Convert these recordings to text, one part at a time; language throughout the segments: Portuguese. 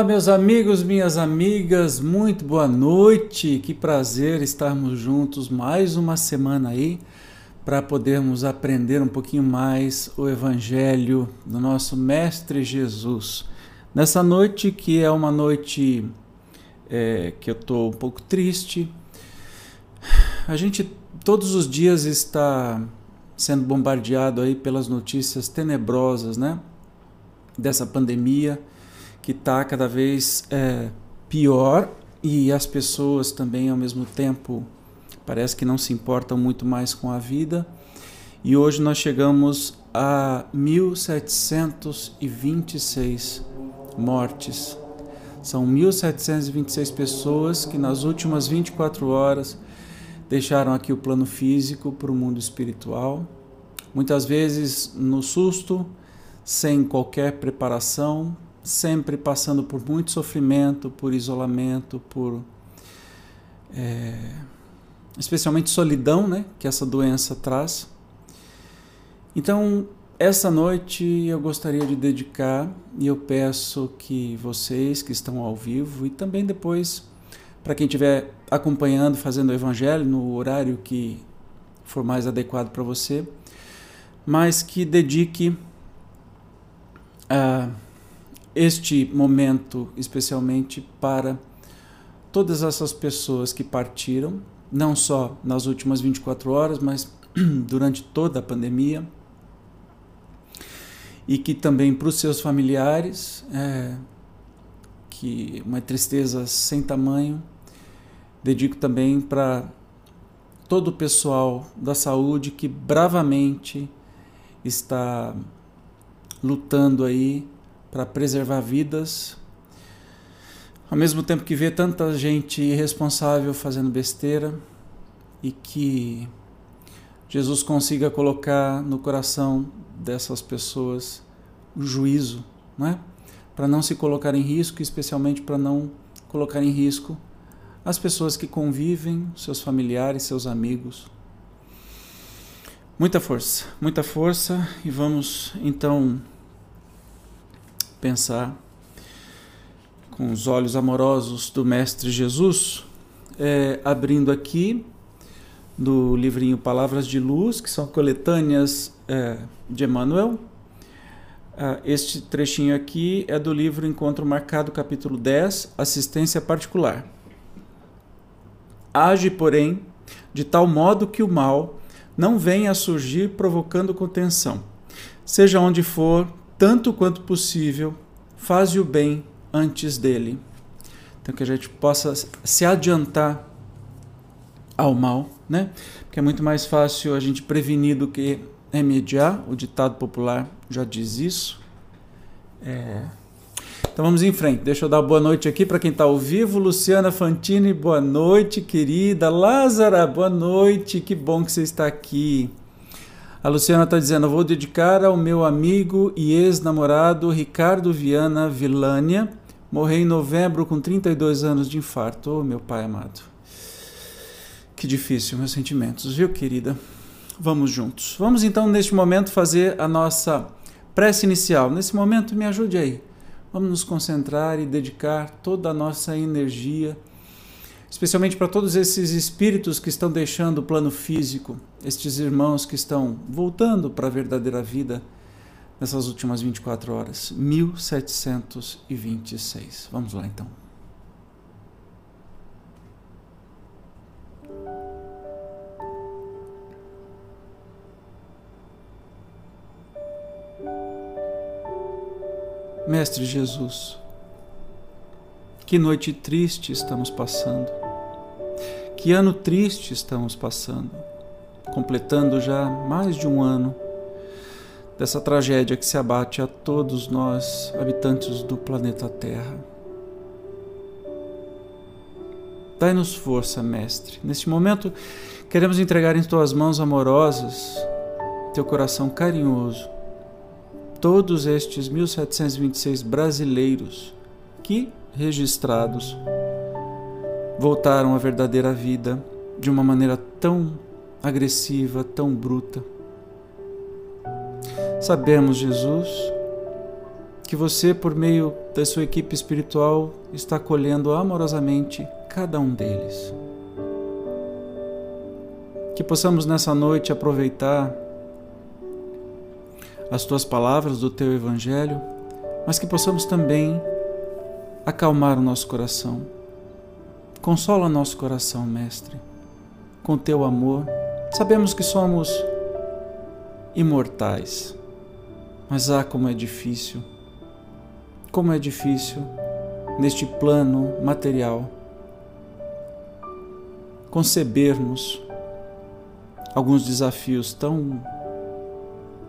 Olá, meus amigos, minhas amigas, muito boa noite. Que prazer estarmos juntos mais uma semana aí para podermos aprender um pouquinho mais o Evangelho do nosso Mestre Jesus. Nessa noite, que é uma noite é, que eu estou um pouco triste, a gente todos os dias está sendo bombardeado aí pelas notícias tenebrosas, né? Dessa pandemia que está cada vez é, pior e as pessoas também ao mesmo tempo parece que não se importam muito mais com a vida. E hoje nós chegamos a 1726 mortes. São 1726 pessoas que nas últimas 24 horas deixaram aqui o plano físico para o mundo espiritual. Muitas vezes no susto, sem qualquer preparação, sempre passando por muito sofrimento, por isolamento, por é, especialmente solidão, né, que essa doença traz. Então, essa noite eu gostaria de dedicar e eu peço que vocês que estão ao vivo e também depois para quem estiver acompanhando, fazendo o evangelho no horário que for mais adequado para você, mas que dedique a uh, este momento especialmente para todas essas pessoas que partiram, não só nas últimas 24 horas, mas durante toda a pandemia, e que também para os seus familiares, é, que uma tristeza sem tamanho, dedico também para todo o pessoal da saúde que bravamente está lutando aí para preservar vidas, ao mesmo tempo que vê tanta gente irresponsável fazendo besteira e que Jesus consiga colocar no coração dessas pessoas o juízo, não é? Para não se colocar em risco, especialmente para não colocar em risco as pessoas que convivem, seus familiares, seus amigos. Muita força, muita força e vamos então pensar com os olhos amorosos do Mestre Jesus, é, abrindo aqui do livrinho Palavras de Luz, que são coletâneas é, de Emmanuel. Ah, este trechinho aqui é do livro Encontro Marcado, capítulo 10, Assistência Particular. Age, porém, de tal modo que o mal não venha a surgir provocando contenção. Seja onde for, tanto quanto possível, faze o bem antes dele. Então que a gente possa se adiantar ao mal, né? Porque é muito mais fácil a gente prevenir do que remediar. O ditado popular já diz isso. É... Então vamos em frente. Deixa eu dar boa noite aqui para quem está ao vivo. Luciana Fantini, boa noite, querida. Lázara, boa noite. Que bom que você está aqui. A Luciana está dizendo: vou dedicar ao meu amigo e ex-namorado Ricardo Viana Vilânia. Morreu em novembro com 32 anos de infarto. Oh, meu pai amado. Que difícil, meus sentimentos, viu, querida? Vamos juntos. Vamos então, neste momento, fazer a nossa prece inicial. Nesse momento, me ajude aí. Vamos nos concentrar e dedicar toda a nossa energia especialmente para todos esses espíritos que estão deixando o plano físico, estes irmãos que estão voltando para a verdadeira vida nessas últimas 24 horas. 1726. Vamos lá então. Mestre Jesus, que noite triste estamos passando. Que ano triste estamos passando, completando já mais de um ano dessa tragédia que se abate a todos nós, habitantes do planeta Terra. Dai-nos força, Mestre. Neste momento, queremos entregar em tuas mãos amorosas, teu coração carinhoso, todos estes 1726 brasileiros que registrados voltaram à verdadeira vida de uma maneira tão agressiva, tão bruta. Sabemos, Jesus, que você, por meio da sua equipe espiritual, está acolhendo amorosamente cada um deles. Que possamos nessa noite aproveitar as tuas palavras do teu Evangelho, mas que possamos também acalmar o nosso coração. Consola nosso coração, Mestre, com teu amor. Sabemos que somos imortais, mas ah, como é difícil, como é difícil neste plano material concebermos alguns desafios tão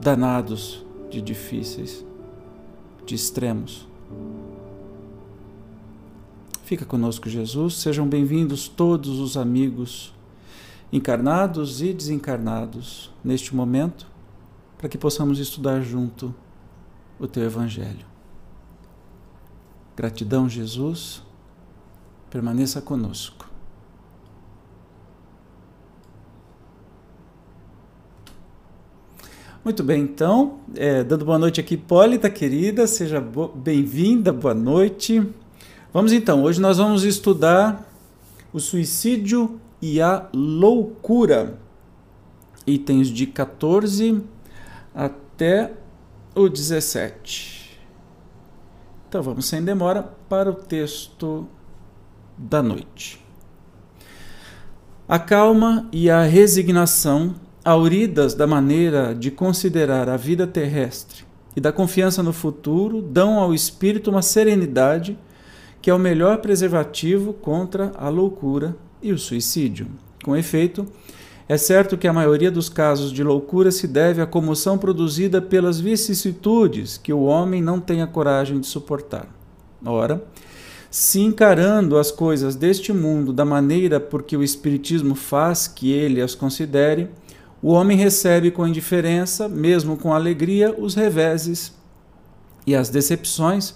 danados de difíceis, de extremos. Fica conosco, Jesus. Sejam bem-vindos todos os amigos encarnados e desencarnados neste momento, para que possamos estudar junto o teu Evangelho. Gratidão, Jesus. Permaneça conosco. Muito bem, então, é, dando boa noite aqui, Hipólita, querida, seja bem-vinda, boa noite. Vamos então, hoje nós vamos estudar o suicídio e a loucura, itens de 14 até o 17. Então vamos sem demora para o texto da noite. A calma e a resignação auridas da maneira de considerar a vida terrestre e da confiança no futuro, dão ao espírito uma serenidade que é o melhor preservativo contra a loucura e o suicídio. Com efeito, é certo que a maioria dos casos de loucura se deve à comoção produzida pelas vicissitudes que o homem não tem a coragem de suportar. Ora, se encarando as coisas deste mundo da maneira por que o Espiritismo faz que ele as considere, o homem recebe com indiferença, mesmo com alegria, os reveses e as decepções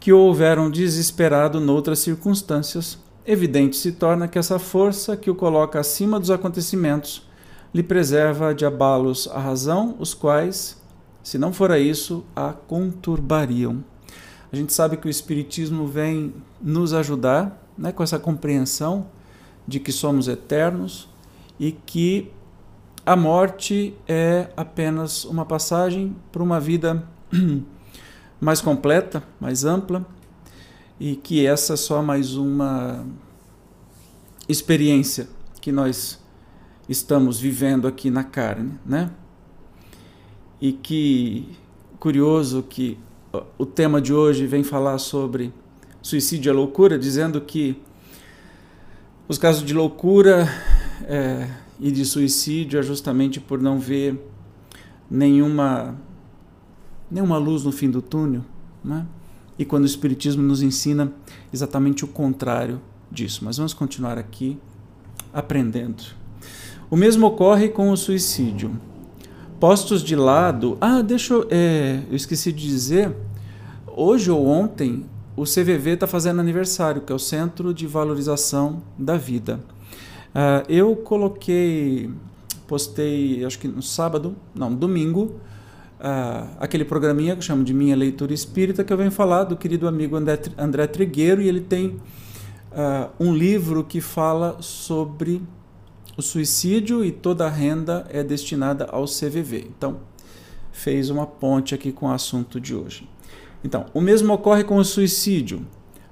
que o houveram desesperado noutras circunstâncias. Evidente se torna que essa força que o coloca acima dos acontecimentos lhe preserva de abalos a razão, os quais, se não fora isso, a conturbariam. A gente sabe que o Espiritismo vem nos ajudar né, com essa compreensão de que somos eternos e que a morte é apenas uma passagem para uma vida mais completa, mais ampla, e que essa é só mais uma experiência que nós estamos vivendo aqui na carne, né? E que curioso que o tema de hoje vem falar sobre suicídio e loucura, dizendo que os casos de loucura é, e de suicídio é justamente por não ver nenhuma nenhuma luz no fim do túnel, né? E quando o espiritismo nos ensina exatamente o contrário disso. Mas vamos continuar aqui aprendendo. O mesmo ocorre com o suicídio. Postos de lado. Ah, deixa eu. É, eu esqueci de dizer. Hoje ou ontem, o CVV está fazendo aniversário, que é o Centro de Valorização da Vida. Uh, eu coloquei, postei, acho que no sábado, não, domingo, aquele programinha que eu chamo de Minha Leitura Espírita, que eu venho falar do querido amigo André, André Trigueiro, e ele tem um livro que fala sobre o suicídio e toda a renda é destinada ao CVV. Então, fez uma ponte aqui com o assunto de hoje. Então, o mesmo ocorre com o suicídio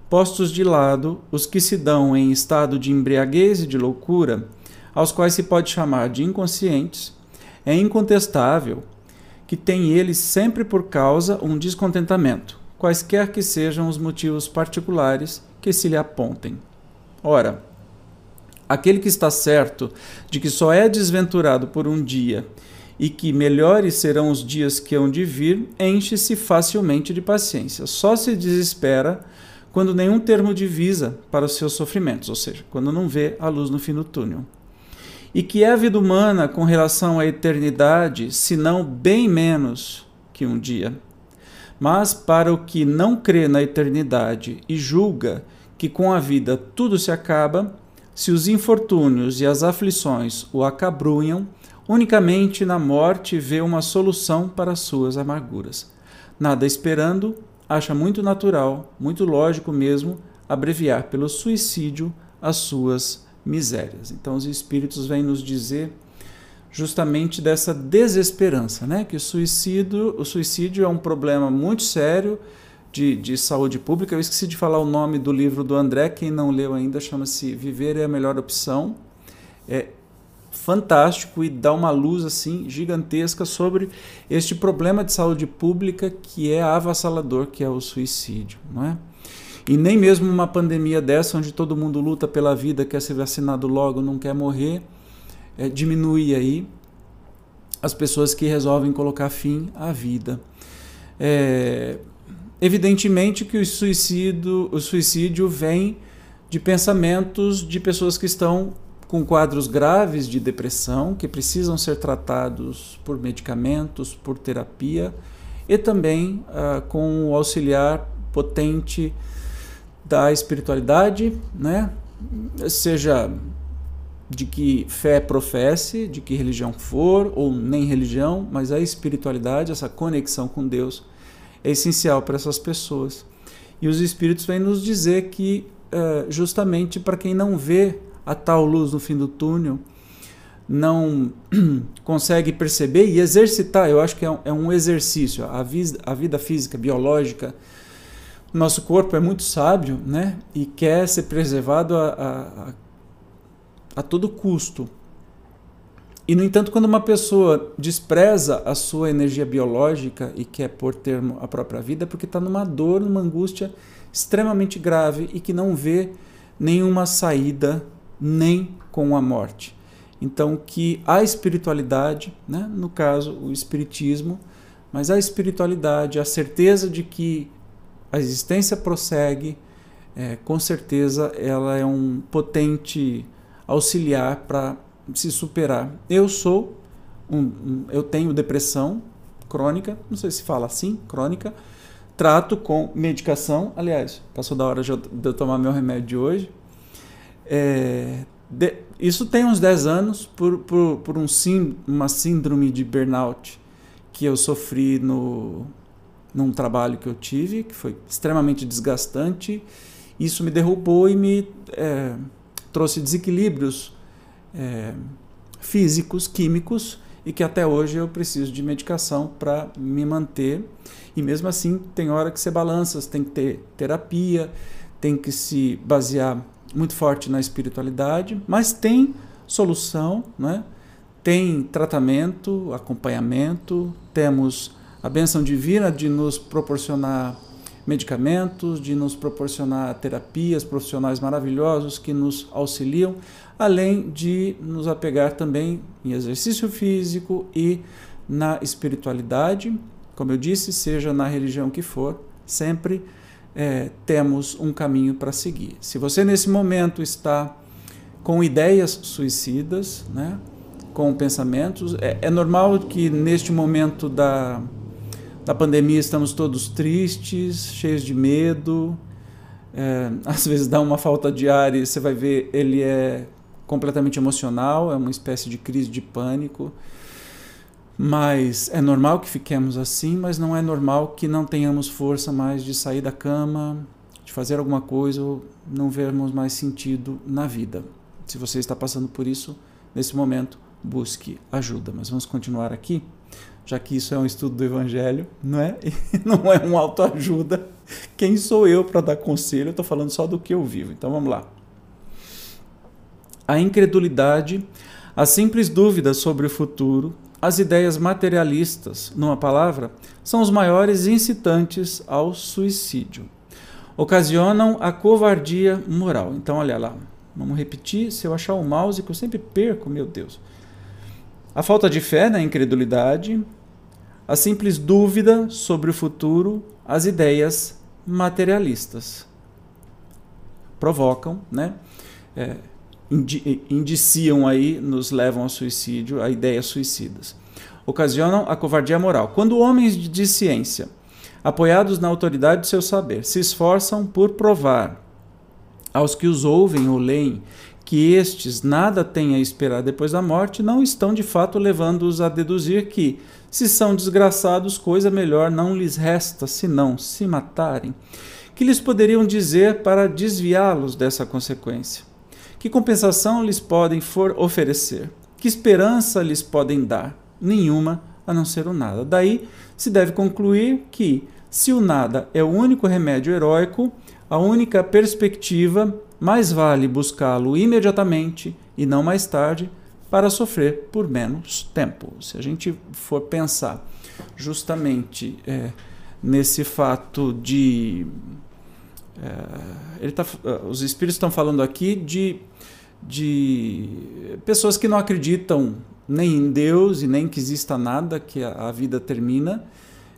postos de lado os que se dão em estado de embriaguez e de loucura, aos quais se pode chamar de inconscientes, é incontestável que tem eles sempre por causa um descontentamento, quaisquer que sejam os motivos particulares que se lhe apontem. Ora, aquele que está certo de que só é desventurado por um dia e que melhores serão os dias que hão de vir, enche-se facilmente de paciência. Só se desespera quando nenhum termo divisa para os seus sofrimentos, ou seja, quando não vê a luz no fim do túnel. E que é a vida humana com relação à eternidade, se não bem menos que um dia. Mas para o que não crê na eternidade e julga que com a vida tudo se acaba, se os infortúnios e as aflições o acabrunham, unicamente na morte vê uma solução para as suas amarguras. Nada esperando, acha muito natural, muito lógico mesmo, abreviar pelo suicídio as suas misérias. Então, os espíritos vêm nos dizer justamente dessa desesperança, né? Que o suicídio, o suicídio é um problema muito sério de, de saúde pública. Eu esqueci de falar o nome do livro do André, quem não leu ainda, chama-se Viver é a Melhor Opção. É fantástico e dá uma luz assim gigantesca sobre este problema de saúde pública que é avassalador, que é o suicídio, não é? E nem mesmo uma pandemia dessa, onde todo mundo luta pela vida, quer ser vacinado logo, não quer morrer, é, diminui aí as pessoas que resolvem colocar fim à vida. É, evidentemente que o suicídio, o suicídio vem de pensamentos de pessoas que estão com quadros graves de depressão, que precisam ser tratados por medicamentos, por terapia, e também ah, com o auxiliar potente da espiritualidade, né? seja de que fé professe, de que religião for, ou nem religião, mas a espiritualidade, essa conexão com Deus, é essencial para essas pessoas. E os Espíritos vêm nos dizer que, uh, justamente para quem não vê a tal luz no fim do túnel, não consegue perceber e exercitar, eu acho que é um, é exercício. A vida física, biológica, nosso corpo é muito sábio né? e quer ser preservado a, a, a todo custo. E, no entanto, quando uma pessoa despreza a sua energia biológica e quer pôr termo à própria vida, é porque está numa dor, numa angústia extremamente grave e que não vê nenhuma saída nem com a morte. Então, que a espiritualidade, né, no caso, o espiritismo, mas a espiritualidade, a certeza de que a existência prossegue, é, com certeza ela é um potente auxiliar para se superar. Eu sou um, um, eu tenho depressão crônica, não sei se fala assim, crônica. Trato com medicação, aliás, passou da hora de eu, tomar meu remédio de hoje. É, de, isso tem uns 10 anos por, por, por um sim, uma síndrome de burnout que eu sofri no, num trabalho que eu tive, que foi extremamente desgastante. Isso me derrubou e me é, trouxe desequilíbrios é, físicos, químicos, e que até hoje eu preciso de medicação para me manter. E mesmo assim, tem hora que você balança, tem que ter terapia, tem que se basear muito forte na espiritualidade, mas tem solução, né? tem tratamento, acompanhamento, temos a bênção divina de nos proporcionar medicamentos, de nos proporcionar terapias, profissionais maravilhosos que nos auxiliam, além de nos apegar também em exercício físico e na espiritualidade. Como eu disse, seja na religião que for, sempre é, temos um caminho para seguir. Se você nesse momento está com ideias suicidas, né, com pensamentos, é, é normal que neste momento da da pandemia estamos todos tristes, cheios de medo. É, às vezes dá uma falta de ar e você vai ver ele é completamente emocional, é uma espécie de crise de pânico. Mas é normal que fiquemos assim, mas não é normal que não tenhamos força mais de sair da cama, de fazer alguma coisa ou não vermos mais sentido na vida. Se você está passando por isso, nesse momento, busque ajuda. Mas vamos continuar aqui já que isso é um estudo do Evangelho, não é? E não é um autoajuda. Quem sou eu para dar conselho? Eu estou falando só do que eu vivo. Então vamos lá. A incredulidade, a simples dúvida sobre o futuro, as ideias materialistas, numa palavra, são os maiores incitantes ao suicídio. Ocasionam a covardia moral. Então, olha lá, vamos repetir. Se eu achar o mouse, que eu sempre perco, meu Deus. A falta de fé na incredulidade, a simples dúvida sobre o futuro, as ideias materialistas. Provocam, né? É, indiciam aí, nos levam ao suicídio, a ideias suicidas. Ocasionam a covardia moral. Quando homens de ciência, apoiados na autoridade do seu saber, se esforçam por provar aos que os ouvem ou leem que estes nada têm a esperar depois da morte, não estão de fato levando-os a deduzir que, se são desgraçados, coisa melhor não lhes resta senão se matarem. Que lhes poderiam dizer para desviá-los dessa consequência? Que compensação lhes podem oferecer? Que esperança lhes podem dar? Nenhuma, a não ser o nada. Daí se deve concluir que, se o nada é o único remédio heróico, a única perspectiva, mais vale buscá-lo imediatamente e não mais tarde para sofrer por menos tempo. Se a gente for pensar justamente é, nesse fato de. É, ele tá, os espíritos estão falando aqui de, de pessoas que não acreditam nem em Deus e nem que exista nada, que a, a vida termina.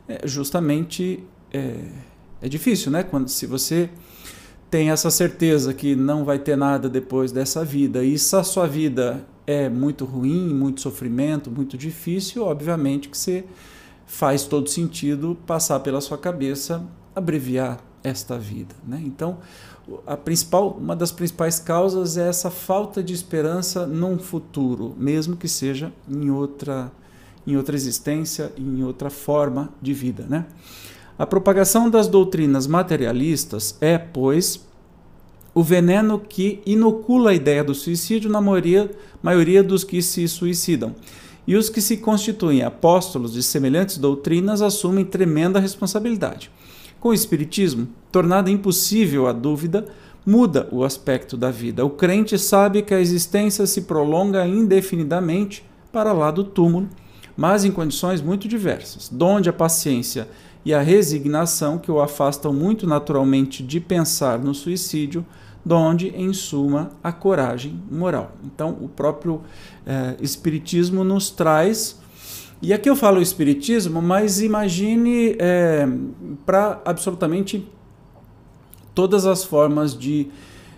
É, justamente é, é difícil, né? Quando se você tem essa certeza que não vai ter nada depois dessa vida e se a sua vida é muito ruim, muito sofrimento, muito difícil, obviamente que você faz todo sentido passar pela sua cabeça abreviar esta vida, né? Então, a principal, uma das principais causas é essa falta de esperança num futuro, mesmo que seja em outra em outra existência, em outra forma de vida, né? A propagação das doutrinas materialistas é, pois, o veneno que inocula a ideia do suicídio na maioria, maioria dos que se suicidam. E os que se constituem apóstolos de semelhantes doutrinas assumem tremenda responsabilidade. Com o Espiritismo, tornada impossível a dúvida, muda o aspecto da vida. O crente sabe que a existência se prolonga indefinidamente para lá do túmulo, mas em condições muito diversas, donde a paciência e a resignação que o afastam muito naturalmente de pensar no suicídio, donde, em suma, a coragem moral. Então, o próprio eh, Espiritismo nos traz. E aqui eu falo Espiritismo, mas imagine eh, para absolutamente todas as formas de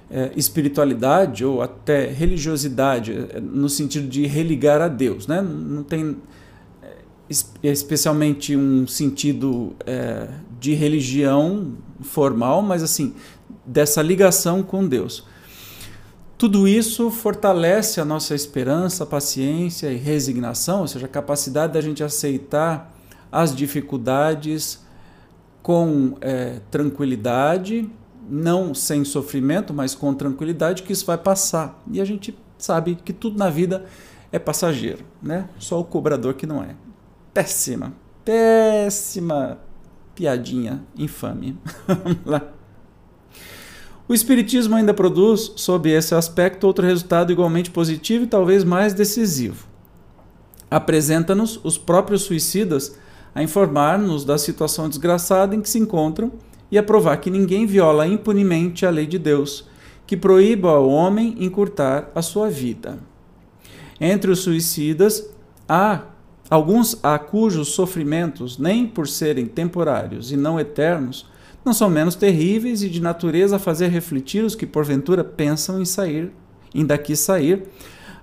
eh, espiritualidade ou até religiosidade, no sentido de religar a Deus. Né? Não tem especialmente um sentido é, de religião formal, mas assim, dessa ligação com Deus. Tudo isso fortalece a nossa esperança, paciência e resignação, ou seja, a capacidade da gente aceitar as dificuldades com é, tranquilidade, não sem sofrimento, mas com tranquilidade, que isso vai passar. E a gente sabe que tudo na vida é passageiro, né? Só o cobrador que não é péssima, péssima piadinha infame. Vamos lá. O Espiritismo ainda produz, sob esse aspecto, outro resultado igualmente positivo e talvez mais decisivo. Apresenta-nos os próprios suicidas a informar-nos da situação desgraçada em que se encontram e a provar que ninguém viola impunemente a lei de Deus, que proíba ao homem encurtar a sua vida. Entre os suicidas há Alguns há cujos sofrimentos, nem por serem temporários e não eternos, não são menos terríveis e de natureza a fazer refletir os que porventura pensam em sair, em daqui sair,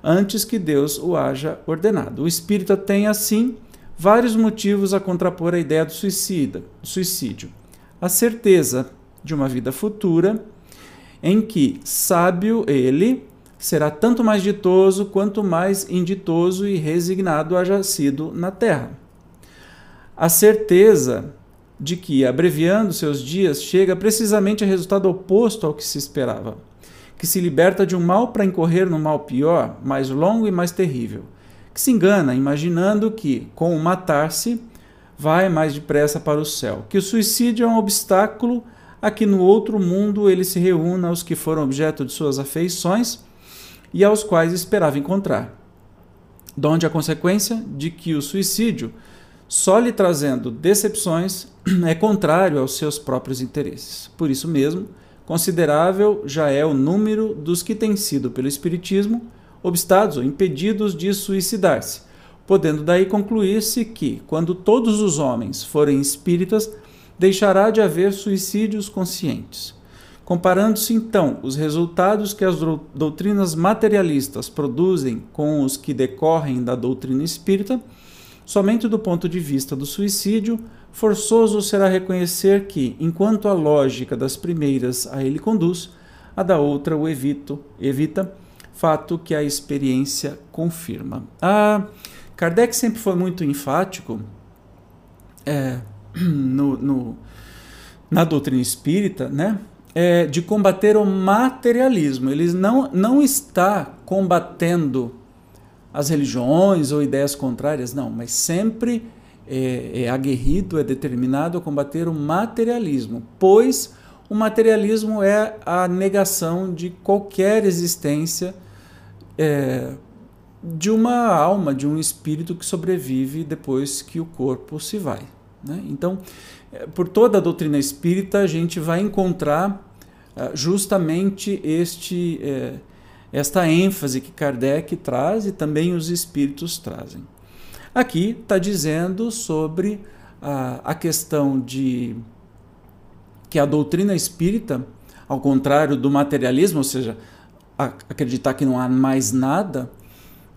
antes que Deus o haja ordenado. O espírita tem, assim, vários motivos a contrapor a ideia do suicida, suicídio. A certeza de uma vida futura, em que, sábio ele, será tanto mais ditoso quanto mais inditoso e resignado haja sido na terra. A certeza de que, abreviando seus dias, chega precisamente a resultado oposto ao que se esperava, que se liberta de um mal para incorrer no mal pior, mais longo e mais terrível, que se engana imaginando que, com o matar-se, vai mais depressa para o céu, que o suicídio é um obstáculo a que no outro mundo ele se reúna aos que foram objeto de suas afeições e aos quais esperava encontrar. Donde a consequência de que o suicídio, só lhe trazendo decepções, é contrário aos seus próprios interesses. Por isso mesmo, considerável já é o número dos que têm sido, pelo Espiritismo, obstados ou impedidos de suicidar-se, podendo daí concluir-se que, quando todos os homens forem espíritas, deixará de haver suicídios conscientes. Comparando-se então os resultados que as doutrinas materialistas produzem com os que decorrem da doutrina espírita, somente do ponto de vista do suicídio, forçoso será reconhecer que, enquanto a lógica das primeiras a ele conduz, a da outra o evito, evita, fato que a experiência confirma. A Kardec sempre foi muito enfático é, no, no, na doutrina espírita, né? É, de combater o materialismo. Ele não, não está combatendo as religiões ou ideias contrárias, não, mas sempre é, é aguerrido, é determinado a combater o materialismo, pois o materialismo é a negação de qualquer existência é, de uma alma, de um espírito que sobrevive depois que o corpo se vai. Né? Então, é, por toda a doutrina espírita, a gente vai encontrar é, justamente este, é, esta ênfase que Kardec traz e também os espíritos trazem. Aqui está dizendo sobre a, a questão de que a doutrina espírita, ao contrário do materialismo, ou seja, acreditar que não há mais nada,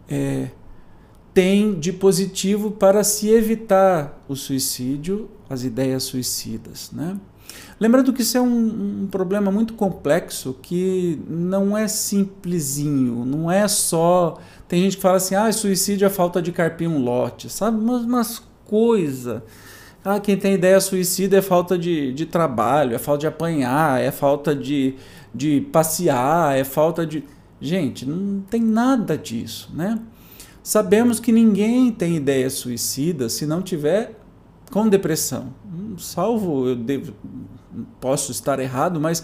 é, tem de positivo para se evitar o suicídio, as ideias suicidas. Né? Lembrando que isso é um, um, problema muito complexo que não é simplesinho, não é só. Tem gente que fala assim: ah, suicídio é falta de carpir um lote, sabe? Umas, umas coisas. Ah, quem tem ideia suicida é falta de, de trabalho, é falta de apanhar, é falta de, de passear, é falta de. Gente, não tem nada disso, né? Sabemos que ninguém tem ideia suicida se não tiver com depressão. Salvo, eu devo, posso estar errado, mas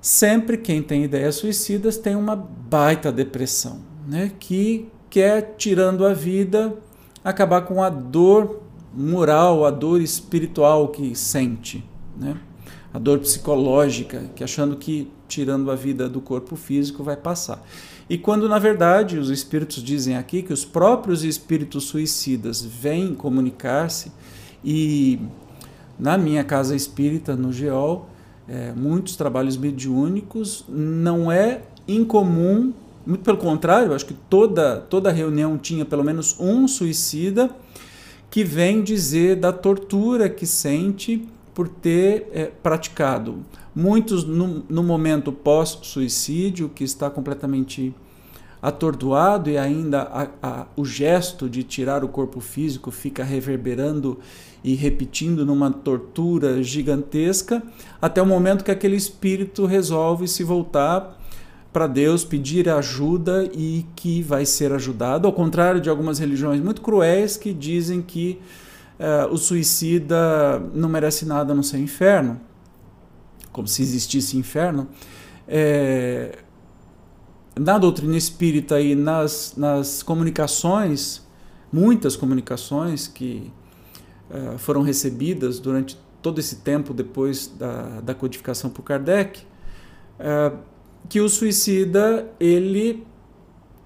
sempre quem tem ideias suicidas tem uma baita depressão, né? Que quer, tirando a vida, acabar com a dor moral, a dor espiritual que sente, né? a dor psicológica, que achando que tirando a vida do corpo físico vai passar. E quando na verdade os espíritos dizem aqui que os próprios espíritos suicidas vêm comunicar-se e na minha casa espírita no Geol, é, muitos trabalhos mediúnicos não é incomum, muito pelo contrário, acho que toda toda reunião tinha pelo menos um suicida que vem dizer da tortura que sente por ter é, praticado. Muitos no, no momento pós-suicídio, que está completamente atordoado e ainda a, a, o gesto de tirar o corpo físico fica reverberando e repetindo numa tortura gigantesca, até o momento que aquele espírito resolve se voltar para Deus, pedir ajuda e que vai ser ajudado, ao contrário de algumas religiões muito cruéis que dizem que uh, o suicida não merece nada no seu inferno, como se existisse inferno. É, na doutrina espírita e nas, nas comunicações, muitas comunicações que uh, foram recebidas durante todo esse tempo depois da, da codificação por Kardec, uh, que o suicida ele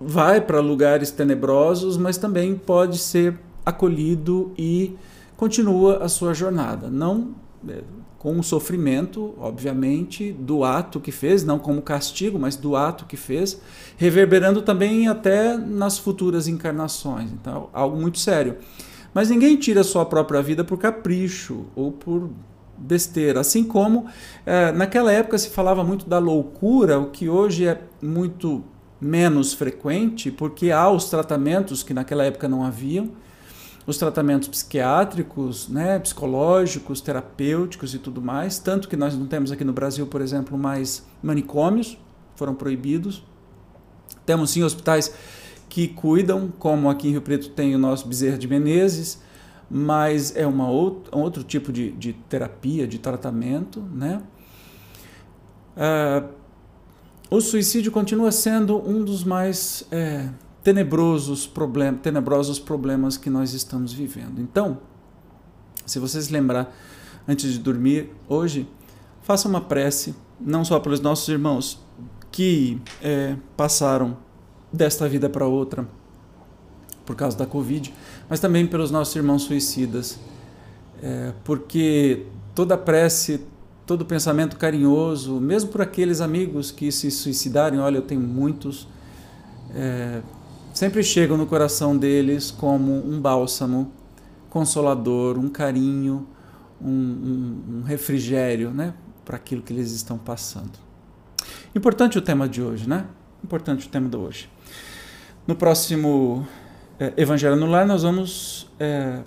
vai para lugares tenebrosos, mas também pode ser acolhido e continua a sua jornada, não é, com o sofrimento, obviamente, do ato que fez, não como castigo, mas do ato que fez, reverberando também até nas futuras encarnações. Então, algo muito sério. Mas ninguém tira a sua própria vida por capricho ou por besteira. Assim como é, naquela época se falava muito da loucura, o que hoje é muito menos frequente, porque há os tratamentos que naquela época não haviam, os tratamentos psiquiátricos, né, psicológicos, terapêuticos e tudo mais, tanto que nós não temos aqui no Brasil, por exemplo, mais manicômios, foram proibidos. Temos sim hospitais que cuidam, como aqui em Rio Preto tem o nosso Bezerra de Menezes, mas é uma outra, um outro tipo de, de terapia, de tratamento, né? Uh, o suicídio continua sendo um dos mais é, tenebrosos, problem tenebrosos problemas que nós estamos vivendo. Então, se vocês lembrar antes de dormir hoje, faça uma prece, não só pelos nossos irmãos que é, passaram desta vida para outra por causa da Covid, mas também pelos nossos irmãos suicidas, é, porque toda prece, todo pensamento carinhoso, mesmo por aqueles amigos que se suicidarem, olha, eu tenho muitos, é, sempre chegam no coração deles como um bálsamo consolador, um carinho, um, um, um refrigério, né, para aquilo que eles estão passando. Importante o tema de hoje, né? Importante o tema de hoje. No próximo é, Evangelho no Lar, nós vamos é,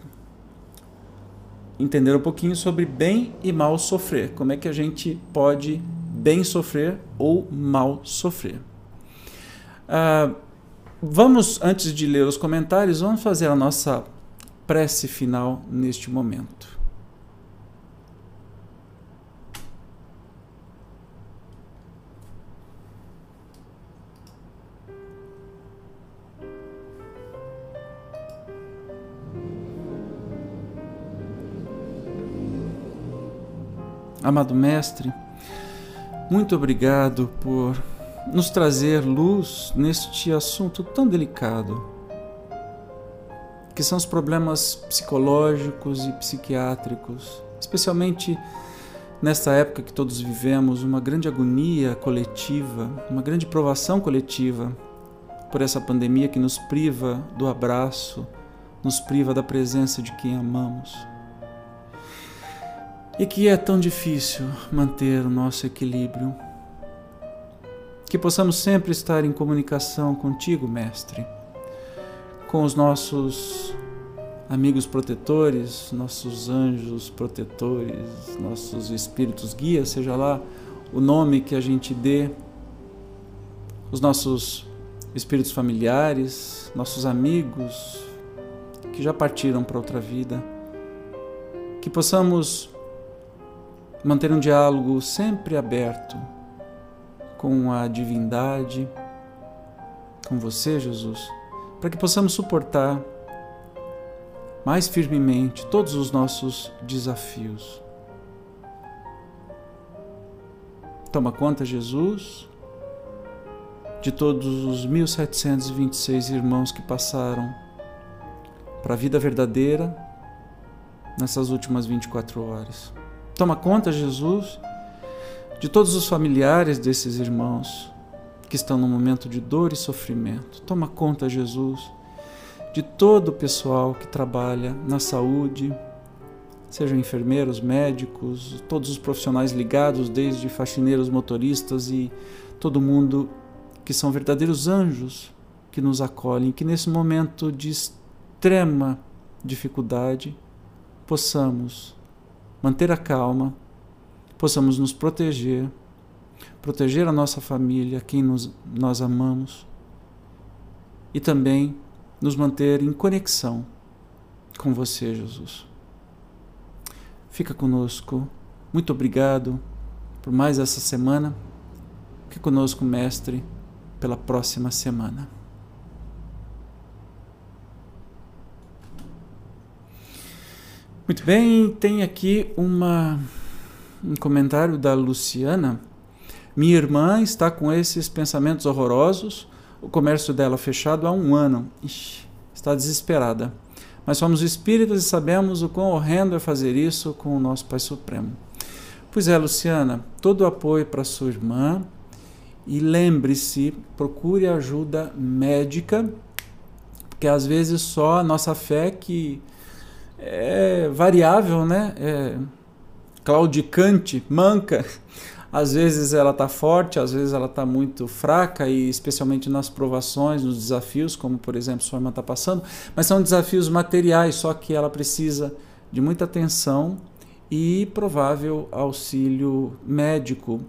entender um pouquinho sobre bem e mal sofrer. Como é que a gente pode bem sofrer ou mal sofrer. Ah, vamos, antes de ler os comentários, vamos fazer a nossa prece final neste momento. Amado Mestre, muito obrigado por nos trazer luz neste assunto tão delicado, que são os problemas psicológicos e psiquiátricos, especialmente nesta época que todos vivemos, uma grande agonia coletiva, uma grande provação coletiva por essa pandemia que nos priva do abraço, nos priva da presença de quem amamos e que é tão difícil manter o nosso equilíbrio. Que possamos sempre estar em comunicação contigo, Mestre, com os nossos amigos protetores, nossos anjos protetores, nossos espíritos guias, seja lá o nome que a gente dê, os nossos espíritos familiares, nossos amigos que já partiram para outra vida. Que possamos manter um diálogo sempre aberto com a divindade, com você, Jesus, para que possamos suportar mais firmemente todos os nossos desafios. Toma conta, Jesus, de todos os 1726 irmãos que passaram para a vida verdadeira nessas últimas 24 horas. Toma conta, Jesus, de todos os familiares desses irmãos que estão no momento de dor e sofrimento. Toma conta, Jesus, de todo o pessoal que trabalha na saúde, sejam enfermeiros, médicos, todos os profissionais ligados, desde faxineiros, motoristas e todo mundo que são verdadeiros anjos que nos acolhem, que nesse momento de extrema dificuldade possamos manter a calma, possamos nos proteger, proteger a nossa família, quem nos, nós amamos, e também nos manter em conexão com você, Jesus. Fica conosco. Muito obrigado por mais essa semana. Fique conosco, Mestre, pela próxima semana. Muito bem, tem aqui uma, um comentário da Luciana. Minha irmã está com esses pensamentos horrorosos, o comércio dela fechado há um ano. Ixi, está desesperada. Mas somos espíritas e sabemos o quão horrendo é fazer isso com o nosso Pai Supremo. Pois é, Luciana, todo o apoio para sua irmã e lembre-se, procure ajuda médica, porque às vezes só a nossa fé que é variável, né? É claudicante, manca. Às vezes ela está forte, às vezes ela está muito fraca, e especialmente nas provações, nos desafios, como por exemplo sua irmã está passando, mas são desafios materiais, só que ela precisa de muita atenção e provável auxílio médico,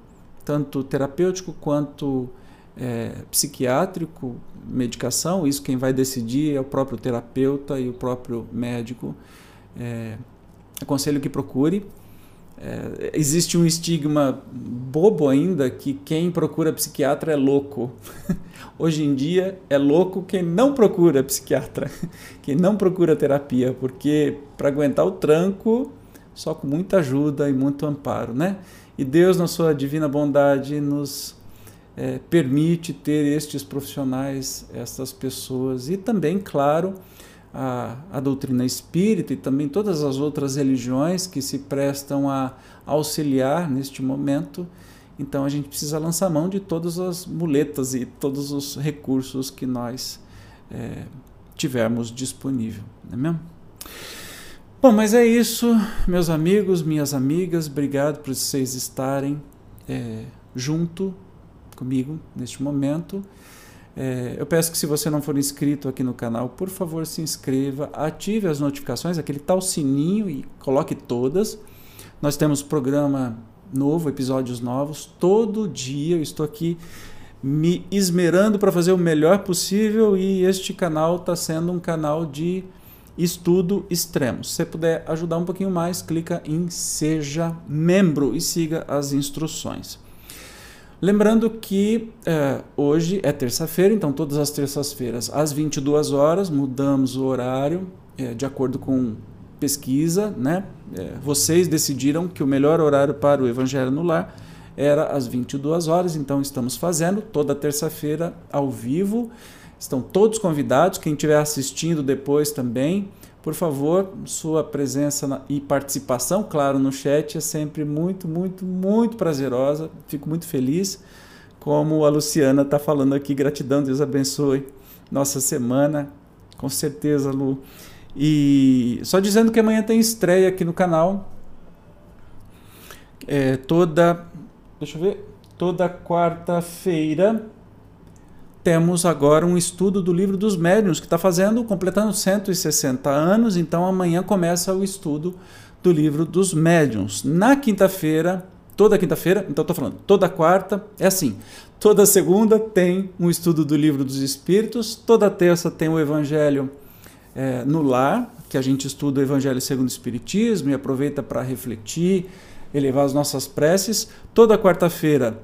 tanto terapêutico quanto é, psiquiátrico, medicação. Isso quem vai decidir é o próprio terapeuta e o próprio médico é, aconselho que procure. É, existe um estigma bobo ainda que quem procura psiquiatra é louco. Hoje em dia é louco quem não procura psiquiatra, quem não procura terapia, porque para aguentar o tranco só com muita ajuda e muito amparo, né? E Deus, na sua divina bondade, nos é, permite ter estes profissionais, estas pessoas e também, claro, a, a doutrina espírita e também todas as outras religiões que se prestam a auxiliar neste momento. Então a gente precisa lançar mão de todas as muletas e todos os recursos que nós é, tivermos disponível, não é mesmo? Bom, mas é isso, meus amigos, minhas amigas, obrigado por vocês estarem é, junto comigo neste momento. É, eu peço que se você não for inscrito aqui no canal, por favor se inscreva, ative as notificações, aquele tal sininho e coloque todas. Nós temos programa novo, episódios novos, todo dia eu estou aqui me esmerando para fazer o melhor possível e este canal está sendo um canal de estudo extremo. Se você puder ajudar um pouquinho mais, clica em seja membro e siga as instruções. Lembrando que é, hoje é terça-feira, então todas as terças-feiras às 22 horas mudamos o horário é, de acordo com pesquisa, né? É, vocês decidiram que o melhor horário para o Evangelho no Lar era às 22 horas, então estamos fazendo toda terça-feira ao vivo. Estão todos convidados, quem estiver assistindo depois também, por favor, sua presença e participação, claro, no chat é sempre muito, muito, muito prazerosa. Fico muito feliz. Como a Luciana está falando aqui, gratidão, Deus abençoe nossa semana, com certeza, Lu. E só dizendo que amanhã tem estreia aqui no canal. É, toda, deixa eu ver, toda quarta-feira temos agora um estudo do livro dos médiuns, que está fazendo, completando 160 anos, então amanhã começa o estudo do livro dos médiuns. Na quinta-feira, toda quinta-feira, então estou falando, toda quarta, é assim, toda segunda tem um estudo do livro dos espíritos, toda terça tem o evangelho é, no lar, que a gente estuda o evangelho segundo o espiritismo e aproveita para refletir, elevar as nossas preces. Toda quarta-feira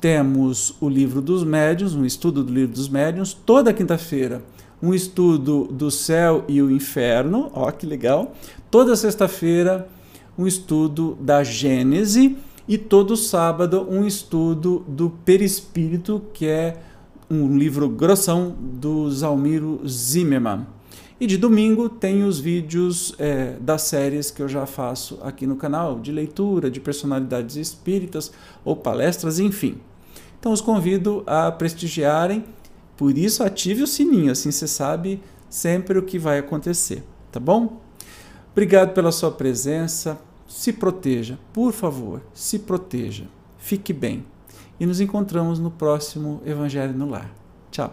temos o livro dos médiuns, um estudo do livro dos médiuns, toda quinta-feira um estudo do céu e o inferno, ó que legal. Toda sexta-feira um estudo da Gênese e todo sábado um estudo do perispírito, que é um livro grossão do Zalmiro Zimmermann. E de domingo tem os vídeos é, das séries que eu já faço aqui no canal, de leitura, de personalidades espíritas ou palestras, enfim. Então os convido a prestigiarem, por isso ative o sininho, assim você sabe sempre o que vai acontecer, tá bom? Obrigado pela sua presença, se proteja, por favor, se proteja, fique bem. E nos encontramos no próximo Evangelho no Lar. Tchau.